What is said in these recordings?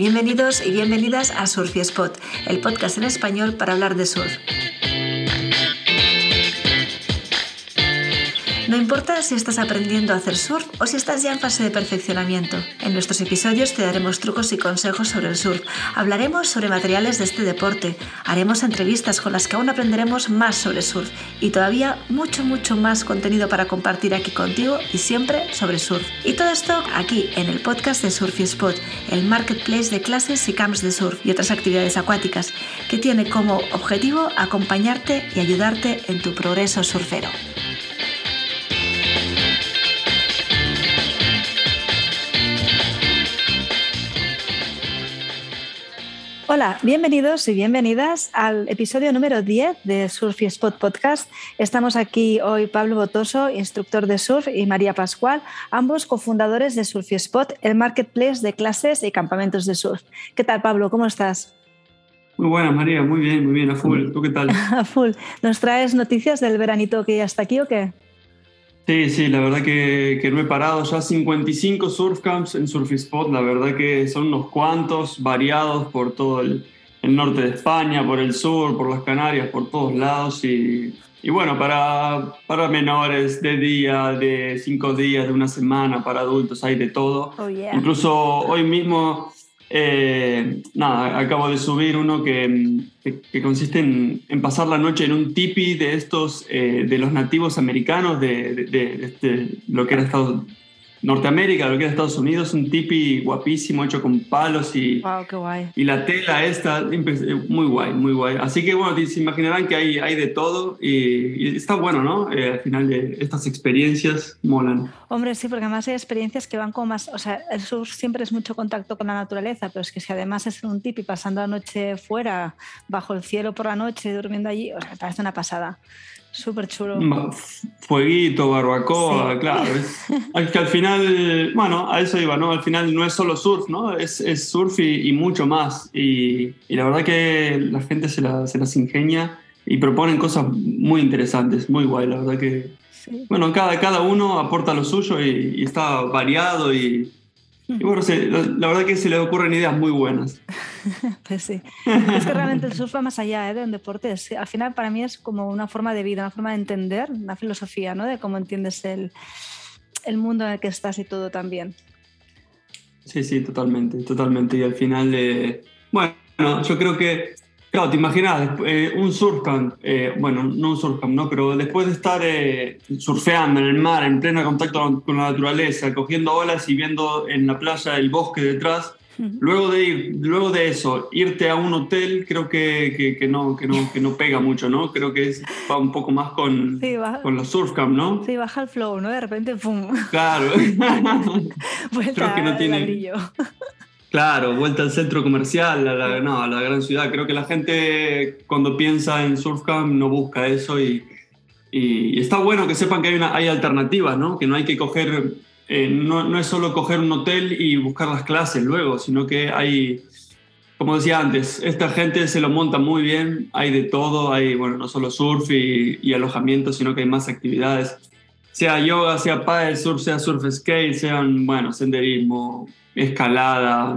Bienvenidos y bienvenidas a Surf Spot, el podcast en español para hablar de surf. Importa si estás aprendiendo a hacer surf o si estás ya en fase de perfeccionamiento. En nuestros episodios te daremos trucos y consejos sobre el surf. Hablaremos sobre materiales de este deporte. Haremos entrevistas con las que aún aprenderemos más sobre surf. Y todavía mucho, mucho más contenido para compartir aquí contigo y siempre sobre surf. Y todo esto aquí en el podcast de Surf Spot, el marketplace de clases y camps de surf y otras actividades acuáticas, que tiene como objetivo acompañarte y ayudarte en tu progreso surfero. Hola, bienvenidos y bienvenidas al episodio número 10 de Surf y Spot Podcast. Estamos aquí hoy Pablo Botoso, instructor de surf, y María Pascual, ambos cofundadores de Surf y Spot, el marketplace de clases y campamentos de surf. ¿Qué tal, Pablo? ¿Cómo estás? Muy buena, María, muy bien, muy bien, a full. ¿Tú qué tal? A full. ¿Nos traes noticias del veranito que ya está aquí o qué? Sí, sí, la verdad que, que, no he parado. Ya 55 surf camps en Surfispot, la verdad que son unos cuantos, variados por todo el, norte de España, por el sur, por las Canarias, por todos lados. Y, y bueno, para, para menores de día, de cinco días, de una semana, para adultos, hay de todo. Oh, yeah. Incluso hoy mismo eh, nada, acabo de subir uno que, que, consiste en, pasar la noche en un tipi de estos, eh, de los nativos americanos de, de, de este, lo que era Estados Norteamérica, lo que era Estados Unidos, un tipi guapísimo hecho con palos y, wow, qué guay. y la tela esta, muy guay, muy guay. Así que bueno, se imaginarán que hay, hay de todo y, y está bueno, ¿no? Eh, al final de estas experiencias molan. Hombre, sí, porque además hay experiencias que van como más, o sea, el surf siempre es mucho contacto con la naturaleza, pero es que si además es un tipi pasando la noche fuera, bajo el cielo por la noche, durmiendo allí, o sea, parece una pasada. Súper chulo. Fueguito, barbacoa, sí. claro. Es, que al final, bueno, a eso iba, ¿no? Al final no es solo surf, ¿no? Es, es surf y, y, mucho más. Y, y, la verdad que la gente se, la, se, las ingenia y proponen cosas muy interesantes, muy guay, la verdad que... Sí. Bueno, cada, cada uno aporta lo suyo y, y está variado y, y bueno, sí, la, la, verdad que se le ocurren ideas muy buenas. pues sí. Es que realmente el surf va más allá ¿eh? de un deporte. Es, al final para mí es como una forma de vida, una forma de entender, una filosofía, ¿no? De cómo entiendes el, el mundo en el que estás y todo también. Sí, sí, totalmente, totalmente. Y al final, eh, bueno, yo creo que Claro, te imaginas, eh, un surfcamp, eh, bueno, no un surfcamp, ¿no? Pero después de estar eh, surfeando en el mar, en pleno contacto con la naturaleza, cogiendo olas y viendo en la playa el bosque detrás, uh -huh. luego, de ir, luego de eso, irte a un hotel, creo que, que, que, no, que, no, que no pega mucho, ¿no? Creo que es, va un poco más con, sí, baja, con los surfcamp, ¿no? Sí, baja el flow, ¿no? De repente, ¡pum! Claro. Vuelta creo que no tiene... Claro, vuelta al centro comercial, a la, no, a la gran ciudad. Creo que la gente cuando piensa en Surfcamp no busca eso y, y, y está bueno que sepan que hay, una, hay alternativas, ¿no? Que no hay que coger, eh, no, no, es solo coger un hotel y buscar las clases luego, sino que hay, como decía antes, esta gente se lo monta muy bien, hay de todo, hay, bueno, no solo surf y, y alojamiento, sino que hay más actividades. Sea yoga, sea paddle surf, sea surf skate, sean, bueno, senderismo, escalada,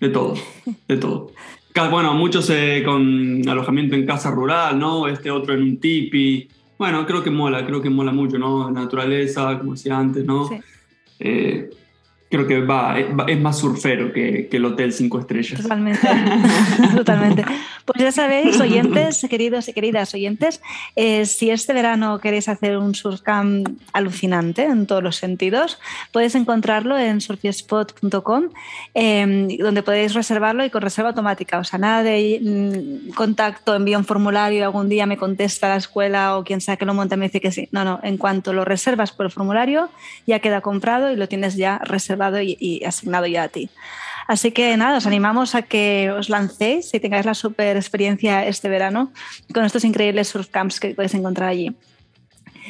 de todo, de todo. Bueno, muchos eh, con alojamiento en casa rural, ¿no? Este otro en un tipi. Bueno, creo que mola, creo que mola mucho, ¿no? Naturaleza, como decía antes, ¿no? Sí. Eh, creo que va, es más surfero que, que el hotel cinco estrellas. Totalmente, totalmente. Pues ya sabéis, oyentes, queridos y queridas oyentes, eh, si este verano queréis hacer un surfcamp alucinante en todos los sentidos, podéis encontrarlo en surfiespot.com, eh, donde podéis reservarlo y con reserva automática. O sea, nada de mm, contacto, envío un formulario y algún día me contesta la escuela o quien sea que lo monta me dice que sí. No, no, en cuanto lo reservas por el formulario, ya queda comprado y lo tienes ya reservado y, y, asignado ya a ti. Así que nada, os animamos a que os lancéis y tengáis la super experiencia este verano con estos increíbles surf camps que podéis encontrar allí.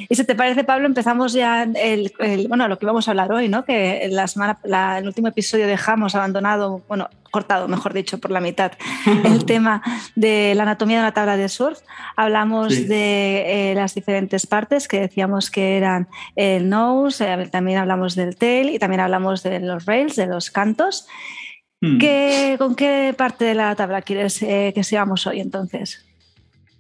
Y si te parece, Pablo, empezamos ya el, el, bueno, lo que vamos a hablar hoy, ¿no? Que la semana, la, el último episodio dejamos abandonado, bueno, cortado, mejor dicho, por la mitad, el tema de la anatomía de una tabla de surf. Hablamos sí. de eh, las diferentes partes que decíamos que eran el nose, eh, también hablamos del tail y también hablamos de los rails, de los cantos. Hmm. ¿Con qué parte de la tabla quieres eh, que sigamos hoy entonces?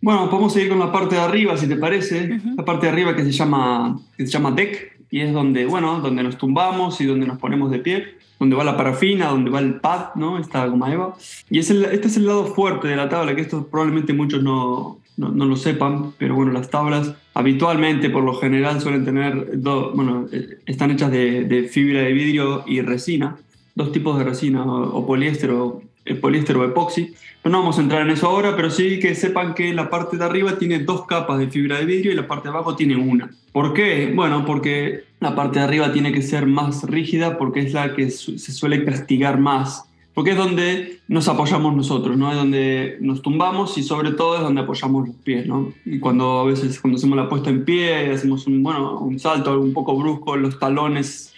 Bueno, podemos seguir con la parte de arriba, si te parece. La parte de arriba que se llama, que se llama deck y es donde, bueno, donde nos tumbamos y donde nos ponemos de pie, donde va la parafina, donde va el pad, ¿no? Esta goma eva. Y es este es el lado fuerte de la tabla, que esto probablemente muchos no, no, lo sepan, pero bueno, las tablas habitualmente, por lo general, suelen tener, dos, bueno, eh, están hechas de, de, fibra de vidrio y resina, dos tipos de resina, o, poliéster o, eh, poliéster o epoxi. Pero no vamos a entrar en eso ahora, pero sí que sepan que la parte de arriba tiene dos capas de fibra de vidrio y la parte de abajo tiene una. ¿Por qué? Bueno, porque la parte de arriba tiene que ser más rígida porque es la que se suele castigar más porque es donde nos apoyamos nosotros, ¿no? Es donde nos tumbamos y sobre todo es donde apoyamos los pies, ¿no? Y cuando a veces cuando hacemos la puesta en pie, hacemos un, bueno, un salto un poco brusco, los talones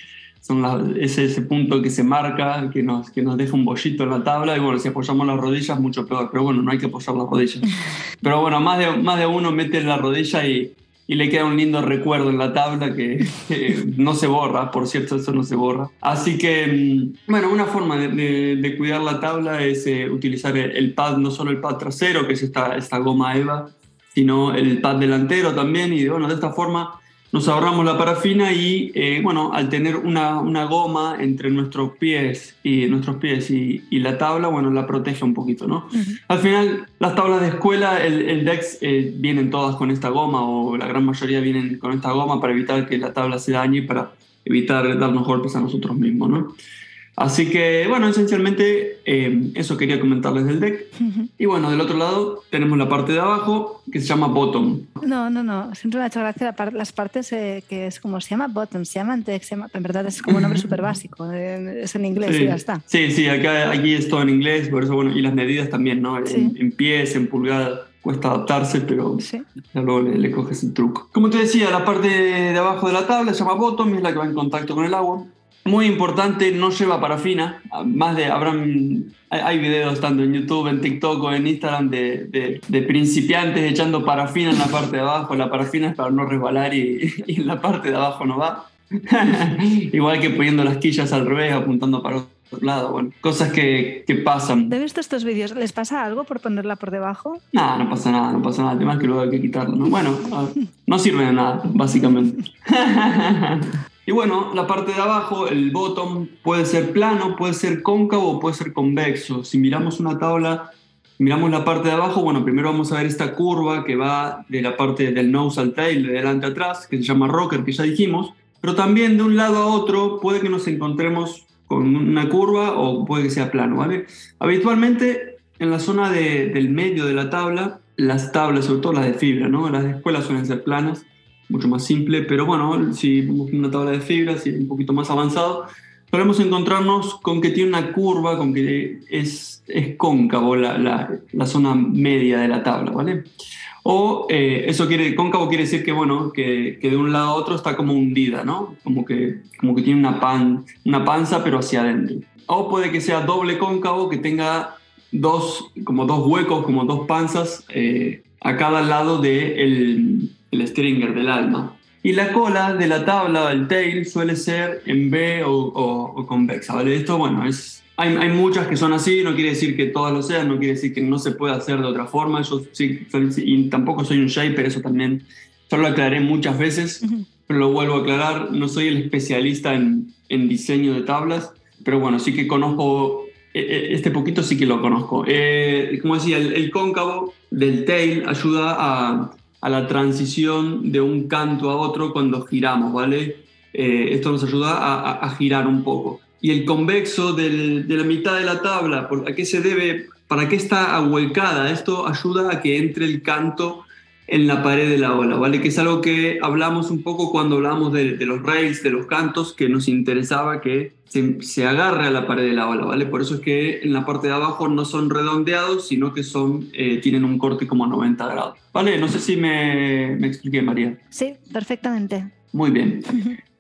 son la, ese, ese punto que se marca, que nos, que nos deja un bollito en la tabla y bueno, si apoyamos las rodillas mucho peor, pero bueno, no hay que apoyar las rodillas. Pero bueno, más de, más de uno mete la rodilla y, y le queda un lindo recuerdo en la tabla que, no se borra, por cierto, eso no se borra. Así que, mm, bueno, una forma de, cuidar la tabla es eh, utilizar el, pad, no solo el pad trasero, que es esta, esta goma EVA, sino el pad delantero también, y bueno, de esta forma nos ahorramos la parafina y, eh, bueno, al tener una, una, goma entre nuestros pies y nuestros pies y, y, la tabla, bueno, la protege un poquito, ¿no? Al final, las tablas de escuela, el, el DEX, eh, vienen todas con esta goma o la gran mayoría vienen con esta goma para evitar que la tabla se dañe y para evitar darnos golpes a nosotros mismos, ¿no? Así que, bueno, esencialmente eh, eso quería comentarles del deck. Y bueno, del otro lado tenemos la parte de abajo que se llama bottom. No, no, no. Siempre me ha hecho gracia las partes eh, que es como se llama bottom, se llama deck, en verdad es como un nombre súper básico. Eh, es en inglés y ya está. Sí, sí, acá, aquí es todo en inglés, por eso, bueno, y las medidas también, ¿no? En, pies, en pulgadas cuesta adaptarse, pero ya luego le, le, coges el truco. Como te decía, la parte de abajo de la tabla se llama bottom y es la que va en contacto con el agua. Muy importante, no lleva parafina. Más de, habrán, hay videos tanto en YouTube, en TikTok o en Instagram de, de, principiantes echando parafina en la parte de abajo. La parafina es para no resbalar y, y en la parte de abajo no va. Igual que poniendo las quillas al revés, apuntando para otro lado. Bueno, cosas que, que pasan. ¿Te visto estos vídeos? ¿Les pasa algo por ponerla por debajo? No, no pasa nada, no pasa nada. El tema es que luego hay que quitarlo. ¿no? Bueno, no sirve de nada, básicamente. Y bueno, la parte de abajo, el bottom, puede ser plano, puede ser cóncavo o puede ser convexo. Si miramos una tabla, miramos la parte de abajo, bueno, primero vamos a ver esta curva que va de la parte del nose al tail, de delante a atrás, que se llama rocker, que ya dijimos. Pero también de un lado a otro puede que nos encontremos con una curva o puede que sea plano, ¿vale? Habitualmente en la zona del medio de la tabla, las tablas, sobre todo las de fibra, ¿no? Las de escuela suelen ser planas mucho más simple, pero bueno, si una tabla de fibras y un poquito más avanzado, podemos encontrarnos con que tiene una curva, con que es, es cóncavo la, la, zona media de la tabla, ¿vale? O eh, eso quiere, cóncavo quiere decir que, bueno, que, que, de un lado a otro está como hundida, ¿no? Como que, como que tiene una, pan, una panza, pero hacia adentro. O puede que sea doble cóncavo, que tenga dos, como dos huecos, como dos panzas eh, a cada lado del el stringer del alma. Y la cola de la tabla, el tail, suele ser en B o, convexa, ¿vale? Esto, bueno, es, hay, hay, muchas que son así, no quiere decir que todas lo sean, no quiere decir que no se pueda hacer de otra forma. Yo sí, y tampoco soy un shaper, eso también, yo lo aclaré muchas veces, pero lo vuelvo a aclarar, no soy el especialista en, en diseño de tablas, pero bueno, sí que conozco e, e, este poquito sí que lo conozco. Eh, como decía, el, el, cóncavo del tail ayuda a, a la transición de un canto a otro cuando giramos, ¿vale? Eh, esto nos ayuda a, girar un poco. Y el convexo de la mitad de la tabla, ¿a qué se debe? ¿Para qué está ahuecada? Esto ayuda a que entre el canto en la pared de la ola, ¿vale? Que es algo que hablamos un poco cuando hablamos de, los rails, de los cantos, que nos interesaba que se, agarre a la pared de la ola, ¿vale? Por eso es que en la parte de abajo no son redondeados, sino que son, eh, tienen un corte como 90 grados, ¿vale? No sé si me, me expliqué, María. Sí, perfectamente. Muy bien.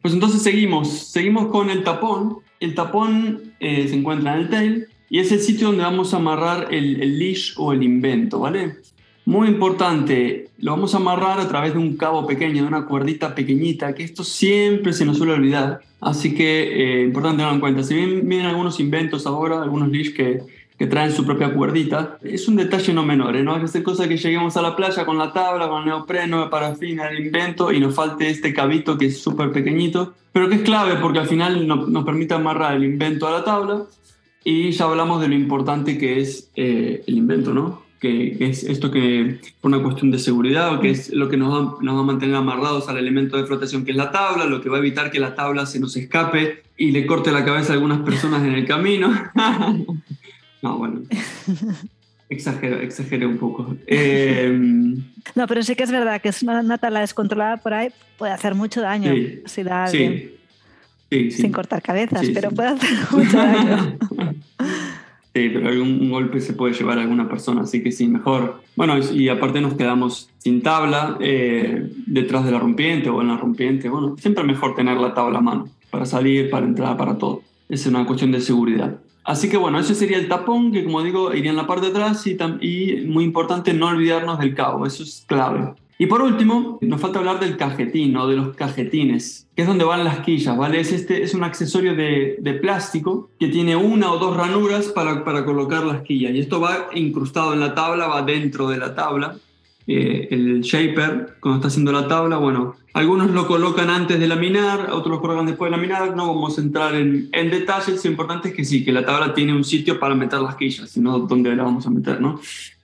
Pues entonces seguimos, seguimos con el tapón. El tapón eh, se encuentra en el tail y es el sitio donde vamos a amarrar el, el leash o el invento, ¿vale? Muy importante, lo vamos a amarrar a través de un cabo pequeño, de una cuerdita pequeñita, que esto siempre se nos suele olvidar. Así que eh, importante tenerlo en cuenta. Si bien vienen algunos inventos ahora, algunos leash que, que traen su propia cuerdita, es un detalle no menor, ¿eh? no que hacer cosa que lleguemos a la playa con la tabla, con el neopreno, parafina, el invento y nos falte este cabito que es súper pequeñito, pero que es clave porque al final nos permite amarrar el invento a la tabla y ya hablamos de lo importante que es eh, el invento, ¿no? Que es esto que por una cuestión de seguridad, que es lo que nos va, nos va, a mantener amarrados al elemento de flotación que es la tabla, lo que va a evitar que la tabla se nos escape y le corte la cabeza a algunas personas en el camino. no, bueno. Exagero, exagero un poco. Em, no, pero sí que es verdad que es una, tabla descontrolada por ahí puede hacer mucho daño si da sí, sí, sin cortar cabezas, pero puede hacer mucho daño. Pero algún golpe se puede llevar a alguna persona, así que sí, mejor. Bueno, y aparte nos quedamos sin tabla eh, detrás de la rompiente o en la rompiente. Bueno, siempre mejor tener la tabla a mano para salir, para entrar, para todo. Es una cuestión de seguridad. Así que bueno, ese sería el tapón que como digo iría en la parte de atrás y muy importante no olvidarnos del cabo, eso es clave. Y por último, nos falta hablar del cajetín o de los cajetines, que es donde van las quillas, ¿vale? Es, este, es un accesorio de, plástico que tiene una o dos ranuras para, para, colocar las quillas. Y esto va incrustado en la tabla, va dentro de la tabla. Eh, el shaper, cuando está haciendo la tabla, bueno, algunos lo colocan antes de laminar, otros lo colocan después de laminar. No vamos a entrar en, en detalles. Lo importante es que sí, que la tabla tiene un sitio para meter las quillas, sino dónde la vamos a meter, ¿no?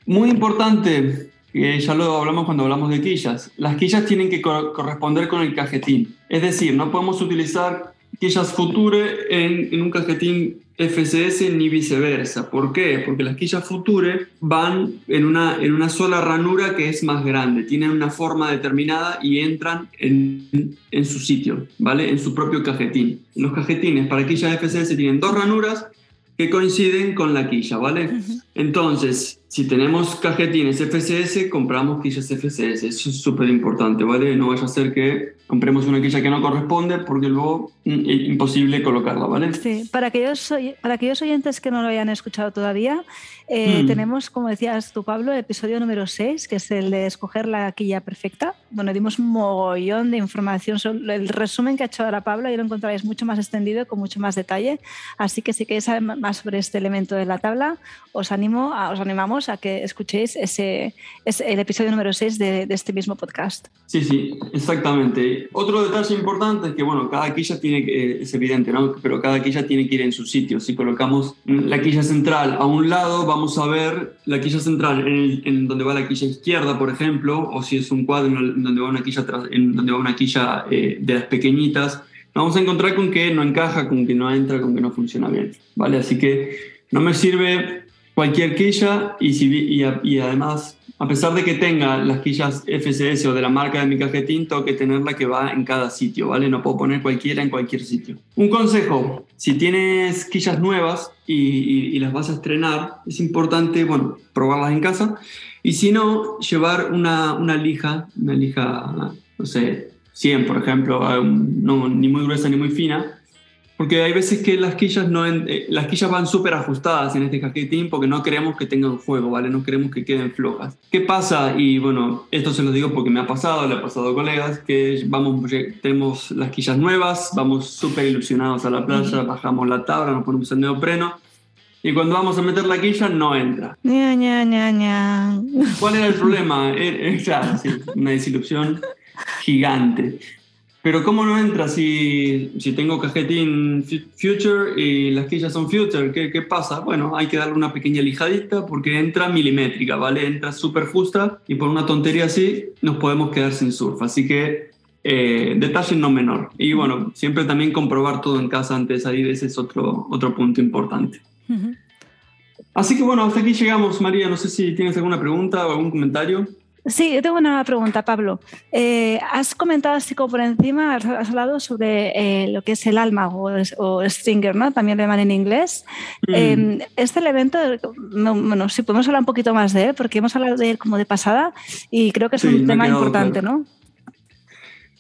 Muy importante, ya lo hablamos cuando hablamos de quillas. Las quillas tienen que corresponder con el cajetín. Es decir, no podemos utilizar quillas Future en, en, un cajetín FCS ni viceversa. ¿Por qué? Porque las quillas Future van en una, en una sola ranura que es más grande, tienen una forma determinada y entran en, en su sitio, ¿vale? En su propio cajetín. Los cajetines para quillas FCS tienen dos ranuras que coinciden con la quilla, ¿vale? Entonces, si tenemos cajetines FCS, compramos quillas FCS. Eso es súper importante, ¿vale? No vaya a ser que compremos una quilla que no corresponde porque luego mm, es imposible colocarla, ¿vale? Sí, para aquellos, para aquellos oyentes que no lo hayan escuchado todavía, eh, mm. tenemos, como decías tú, Pablo, el episodio número 6, que es el de escoger la quilla perfecta. Bueno, dimos un mogollón de información sobre el resumen que ha hecho ahora Pablo y lo encontraréis mucho más extendido, con mucho más detalle. Así que si queréis saber más sobre este elemento de la tabla, os, animo a, os animamos a que escuchéis ese, el episodio número 6 de, de este mismo podcast. Sí, sí, exactamente. Otro detalle importante es que, bueno, cada quilla tiene que, es evidente, ¿no? Pero cada quilla tiene que ir en su sitio. Si colocamos la quilla central a un lado, vamos a ver la quilla central en, donde va la quilla izquierda, por ejemplo, o si es un cuadro en donde va una quilla, en donde va una quilla eh, de las pequeñitas, vamos a encontrar con que no encaja, con que no entra, con que no funciona bien, ¿vale? Así que no me sirve cualquier quilla y, además a pesar de que tenga las quillas FSS o de la marca de mi cajetín, tengo que tenerla que va en cada sitio, ¿vale? No puedo poner cualquiera en cualquier sitio. Un consejo, si tienes quillas nuevas y, las vas a estrenar, es importante, bueno, probarlas en casa. Y si no, llevar una, una lija, una lija, no sé, 100 por ejemplo, no, ni muy gruesa ni muy fina, porque hay veces que las quillas, no eh, las quillas van súper ajustadas en este cajetín porque no queremos que tengan fuego, ¿vale? No queremos que queden flojas. ¿Qué pasa? Y bueno, esto se lo digo porque me ha pasado, le ha pasado a colegas, que vamos, tenemos las quillas nuevas, vamos súper ilusionados a la playa, bajamos la tabla, nos ponemos el neopreno. Y cuando vamos a meter la quilla, no entra. Ña, ña, ña, ¿Cuál era el problema? Era, eh, eh, una desilusión gigante. Pero ¿cómo no entra si, si tengo cajetín Future y las quillas son Future? ¿Qué, ¿Qué, pasa? Bueno, hay que darle una pequeña lijadita porque entra milimétrica, ¿vale? Entra súper justa y por una tontería así nos podemos quedar sin surf. Así que eh, detalle no menor. Y bueno, siempre también comprobar todo en casa antes de salir, ese es otro, otro punto importante. Así que bueno, hasta aquí llegamos, María. No sé si tienes alguna pregunta o algún comentario. Sí, yo tengo una pregunta, Pablo. Eh, has comentado así como por encima, has, hablado sobre eh, lo que es el alma o, stringer, ¿no? También le llaman en inglés. Mm. Em, este elemento, bueno, si podemos hablar un poquito más de él, porque hemos hablado de él como de pasada y creo que es un tema importante, ¿no?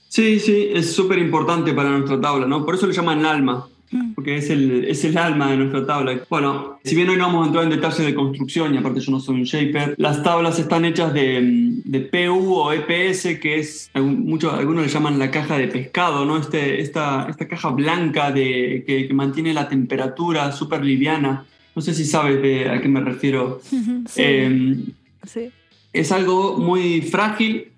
Sí, sí, es súper importante para nuestra tabla, ¿no? Por eso le llaman alma. Mm. porque es el, es el alma de nuestra tabla. Bueno, si bien hoy no vamos a entrar en detalles de construcción, y aparte yo no soy un shaper, las tablas están hechas de, de PU o EPS, que es, muchos, algunos le llaman la caja de pescado, ¿no? Este, esta, esta caja blanca de, que, que mantiene la temperatura súper liviana. No sé si sabes de a qué me refiero. Em, sí. Es algo muy frágil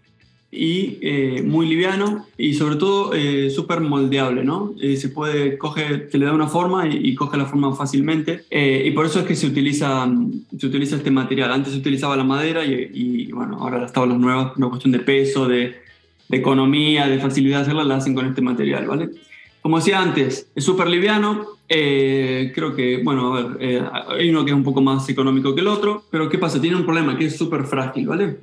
y eh, muy liviano y sobre todo eh, súper moldeable, ¿no? Eh, se puede, coge, se le da una forma y, coge la forma fácilmente y por eso es que se utiliza, se utiliza este material. Antes se utilizaba la madera y, bueno, ahora las tablas nuevas, una cuestión de peso, de, de economía, de facilidad de hacerlas, las hacen con este material, ¿vale? Como decía antes, es súper liviano. creo que, bueno, a ver, hay uno que es un poco más económico que el otro, pero ¿qué pasa? Tiene un problema que es súper frágil, ¿vale?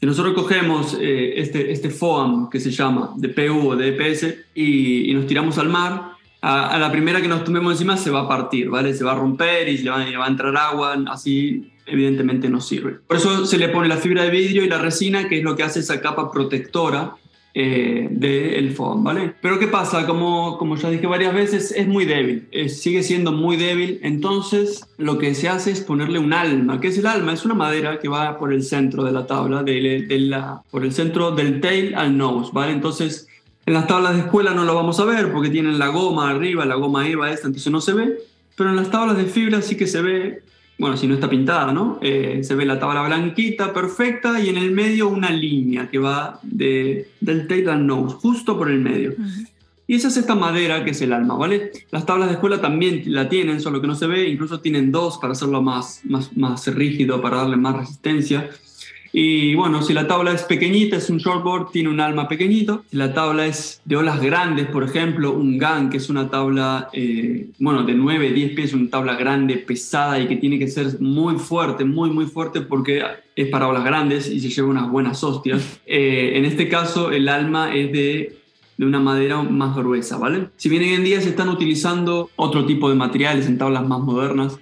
Si nosotros cogemos eh, este, este FOAM que se llama de PU o de EPS y, nos tiramos al mar, a, la primera que nos tomemos encima se va a partir, ¿vale? Se va a romper y le va, va a entrar agua, así evidentemente no sirve. Por eso se le pone la fibra de vidrio y la resina, que es lo que hace esa capa protectora eh, del foam, ¿vale? Pero ¿qué pasa? Como, como ya dije varias veces, es muy débil, sigue siendo muy débil, entonces lo que se hace es ponerle un alma. ¿Qué es el alma? Es una madera que va por el centro de la tabla, de, la, por el centro del tail al nose, ¿vale? Entonces en las tablas de escuela no lo vamos a ver porque tienen la goma arriba, la goma EVA esta, entonces no se ve, pero en las tablas de fibra sí que se ve bueno, si no está pintada, ¿no? Eh, se ve la tabla blanquita, perfecta, y en el medio una línea que va de, del tail al nose, justo por el medio. Y esa es esta madera que es el alma, ¿vale? Las tablas de escuela también la tienen, solo que no se ve, incluso tienen dos para hacerlo más, más, más rígido, para darle más resistencia. Y bueno, si la tabla es pequeñita, es un shortboard, tiene un alma pequeñito. Si la tabla es de olas grandes, por ejemplo, un GAN, que es una tabla, eh, bueno, de 9, 10 pies, una tabla grande, pesada y que tiene que ser muy fuerte, muy, muy fuerte porque es para olas grandes y se lleva unas buenas hostias. Eh, en este caso, el alma es de de una madera más gruesa, ¿vale? Si bien hoy en día se están utilizando otro tipo de materiales en tablas más modernas,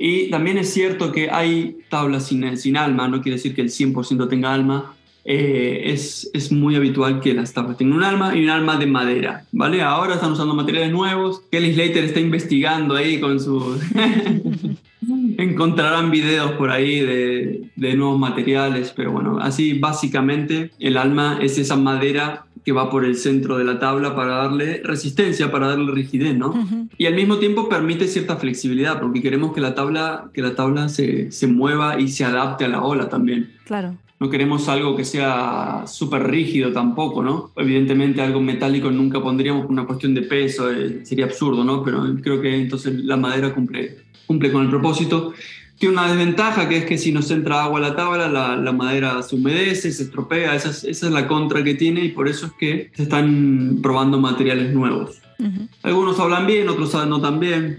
y también es cierto que hay tablas sin, sin alma, no quiere decir que el 100% tenga alma. Eh, es, es, muy habitual que las tablas tengan un alma y un alma de madera, ¿vale? Ahora están usando materiales nuevos. Kelly Slater está investigando ahí con su... Encontrarán videos por ahí de, de nuevos materiales, pero bueno, así básicamente el alma es esa madera que va por el centro de la tabla para darle resistencia, para darle rigidez, ¿no? Y al mismo tiempo permite cierta flexibilidad, porque queremos que la tabla, que la tabla se, se mueva y se adapte a la ola también. Claro. No queremos algo que sea súper rígido tampoco, ¿no? Evidentemente algo metálico nunca pondríamos por una cuestión de peso, eh, sería absurdo, ¿no? Pero creo que entonces la madera cumple, cumple con el propósito. Tiene una desventaja que es que si nos entra agua a la tabla, la, madera se humedece, se estropea, esa es, la contra que tiene y por eso es que se están probando materiales nuevos. Algunos hablan bien, otros no tan bien.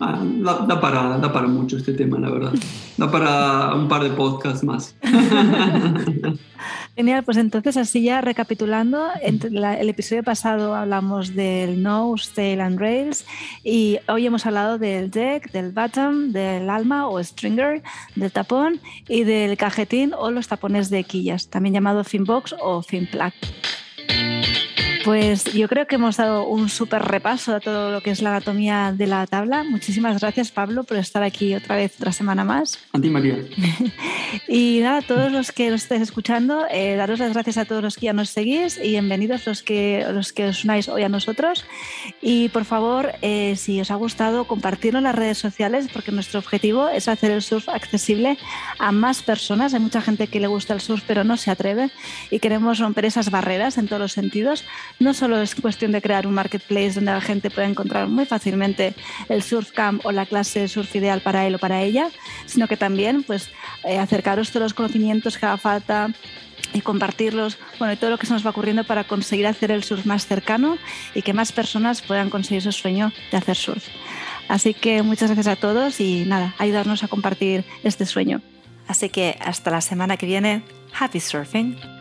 Ah, da, para, da para mucho este tema, la verdad. Da para un par de podcasts más. Genial, pues entonces así ya recapitulando, en el episodio pasado hablamos del nose, tail and rails y hoy hemos hablado del deck, del bottom, del alma o stringer, del tapón y del cajetín o los tapones de quillas, también llamado fin box o fin plug. Pues yo creo que hemos dado un súper repaso a todo lo que es la anatomía de la tabla. Muchísimas gracias, Pablo, por estar aquí otra vez, otra semana más. A ti, María. y nada, a todos los que nos estéis escuchando, eh, daros las gracias a todos los que ya nos seguís y bienvenidos los que, los que os unáis hoy a nosotros. Y por favor, eh, si os ha gustado, compartirlo en las redes sociales, porque nuestro objetivo es hacer el surf accesible a más personas. Hay mucha gente que le gusta el surf, pero no se atreve y queremos romper esas barreras en todos los sentidos no solo es cuestión de crear un marketplace donde la gente pueda encontrar muy fácilmente el surf camp o la clase de surf ideal para él o para ella, sino que también pues, eh, acercaros todos los conocimientos que haga falta y compartirlos, bueno, y todo lo que se nos va ocurriendo para conseguir hacer el surf más cercano y que más personas puedan conseguir su sueño de hacer surf. Así que muchas gracias a todos y nada, ayudarnos a compartir este sueño. Así que hasta la semana que viene, happy surfing.